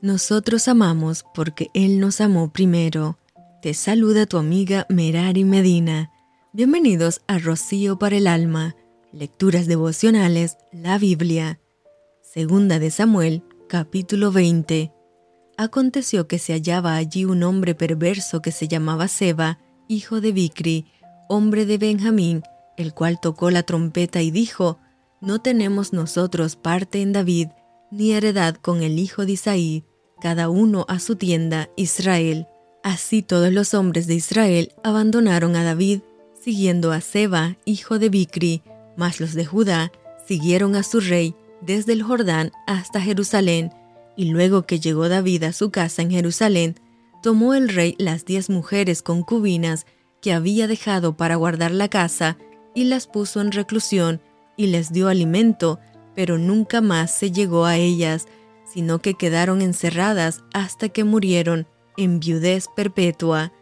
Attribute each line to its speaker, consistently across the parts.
Speaker 1: Nosotros amamos porque Él nos amó primero. Te saluda tu amiga Merari Medina. Bienvenidos a Rocío para el Alma, Lecturas Devocionales, la Biblia. Segunda de Samuel, capítulo 20. Aconteció que se hallaba allí un hombre perverso que se llamaba Seba, hijo de Bicri, hombre de Benjamín, el cual tocó la trompeta y dijo, No tenemos nosotros parte en David, ni heredad con el hijo de Isaí, cada uno a su tienda, Israel. Así todos los hombres de Israel abandonaron a David, siguiendo a Seba, hijo de Bicri, mas los de Judá siguieron a su rey desde el Jordán hasta Jerusalén, y luego que llegó David a su casa en Jerusalén, tomó el rey las diez mujeres concubinas que había dejado para guardar la casa, y las puso en reclusión, y les dio alimento, pero nunca más se llegó a ellas, sino que quedaron encerradas hasta que murieron en viudez perpetua.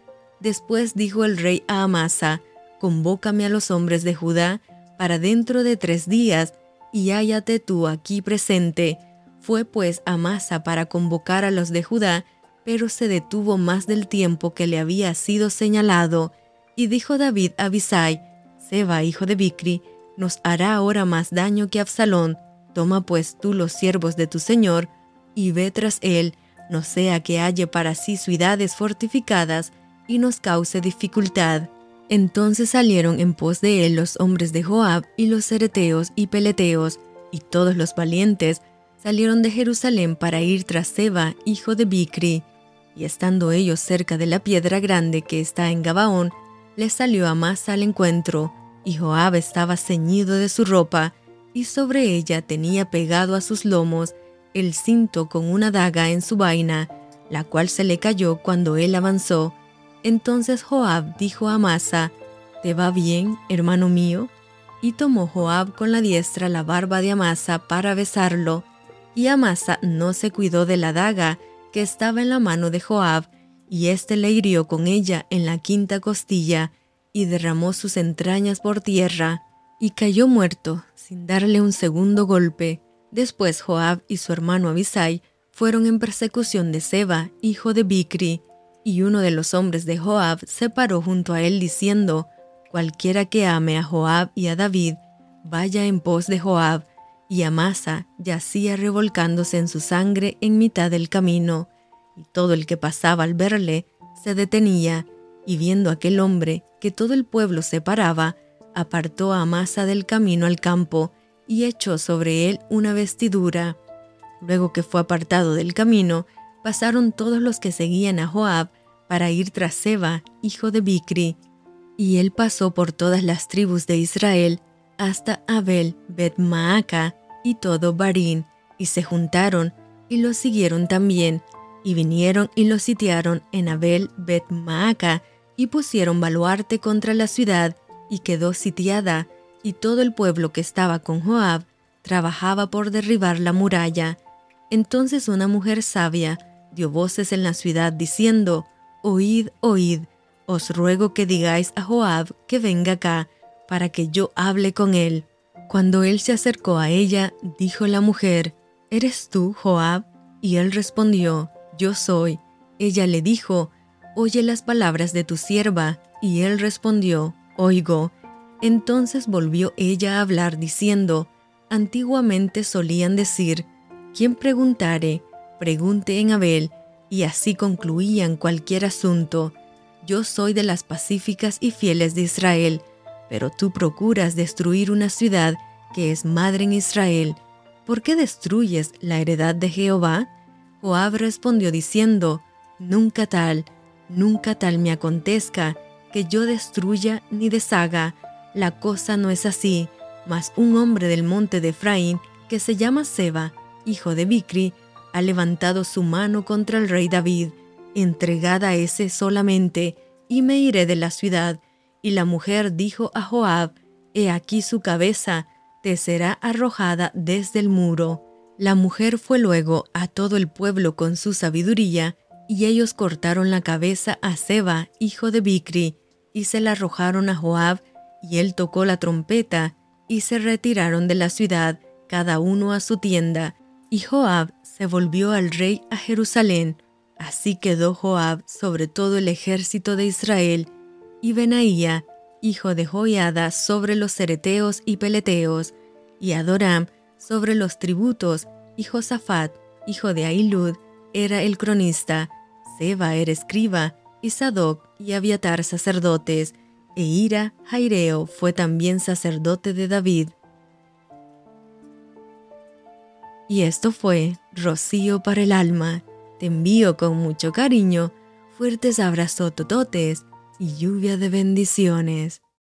Speaker 1: Después dijo el rey a Amasa, Convócame a los hombres de Judá para dentro de tres días, y hállate tú aquí presente. Fue pues Amasa para convocar a los de Judá, pero se detuvo más del tiempo que le había sido señalado. Y dijo David a Abisai, Seba, hijo de Bicri, nos hará ahora más daño que Absalón. Toma pues tú los siervos de tu señor, y ve tras él, no sea que halle para sí ciudades fortificadas y nos cause dificultad. Entonces salieron en pos de él los hombres de Joab y los cereteos y peleteos, y todos los valientes salieron de Jerusalén para ir tras Seba, hijo de Bicri. Y estando ellos cerca de la piedra grande que está en Gabaón, les salió Amasa al encuentro, y Joab estaba ceñido de su ropa, y sobre ella tenía pegado a sus lomos el cinto con una daga en su vaina, la cual se le cayó cuando él avanzó. Entonces Joab dijo a Amasa, ¿Te va bien, hermano mío? Y tomó Joab con la diestra la barba de Amasa para besarlo. Y Amasa no se cuidó de la daga que estaba en la mano de Joab, y éste le hirió con ella en la quinta costilla, y derramó sus entrañas por tierra, y cayó muerto, sin darle un segundo golpe. Después Joab y su hermano Abisai fueron en persecución de Seba, hijo de Bicri, y uno de los hombres de Joab se paró junto a él diciendo, Cualquiera que ame a Joab y a David, vaya en pos de Joab, y Amasa yacía revolcándose en su sangre en mitad del camino, y todo el que pasaba al verle se detenía, y viendo aquel hombre que todo el pueblo se paraba, apartó a Amasa del camino al campo, y echó sobre él una vestidura. Luego que fue apartado del camino, pasaron todos los que seguían a Joab para ir tras Seba, hijo de Bicri, y él pasó por todas las tribus de Israel hasta Abel, Bet Maaca y todo Barín, y se juntaron y lo siguieron también, y vinieron y lo sitiaron en Abel, Bet Maaca, y pusieron baluarte contra la ciudad, y quedó sitiada, y todo el pueblo que estaba con Joab trabajaba por derribar la muralla. Entonces una mujer sabia dio voces en la ciudad diciendo, Oíd, oíd, os ruego que digáis a Joab que venga acá, para que yo hable con él. Cuando él se acercó a ella, dijo la mujer, ¿Eres tú, Joab? Y él respondió, Yo soy. Ella le dijo, Oye las palabras de tu sierva. Y él respondió, Oigo. Entonces volvió ella a hablar diciendo, Antiguamente solían decir, quien preguntare, pregunte en Abel, y así concluían cualquier asunto. Yo soy de las pacíficas y fieles de Israel, pero tú procuras destruir una ciudad que es madre en Israel. ¿Por qué destruyes la heredad de Jehová? Joab respondió diciendo, Nunca tal, nunca tal me acontezca, que yo destruya ni deshaga la cosa no es así, mas un hombre del monte de Efraín, que se llama Seba, hijo de Bicri, ha levantado su mano contra el rey David, entregada a ese solamente, y me iré de la ciudad. Y la mujer dijo a Joab, He aquí su cabeza, te será arrojada desde el muro. La mujer fue luego a todo el pueblo con su sabiduría, y ellos cortaron la cabeza a Seba, hijo de Bicri, y se la arrojaron a Joab, y él tocó la trompeta, y se retiraron de la ciudad, cada uno a su tienda. Y Joab se volvió al rey a Jerusalén. Así quedó Joab sobre todo el ejército de Israel, y Benaía, hijo de Joiada, sobre los cereteos y peleteos, y Adoram sobre los tributos, y Josafat, hijo de Ailud, era el cronista, Seba era escriba, y Sadoc y Abiatar sacerdotes, e Ira, Jaireo, fue también sacerdote de David. Y esto fue Rocío para el alma. Te envío con mucho cariño, fuertes abrazos tototes y lluvia de bendiciones.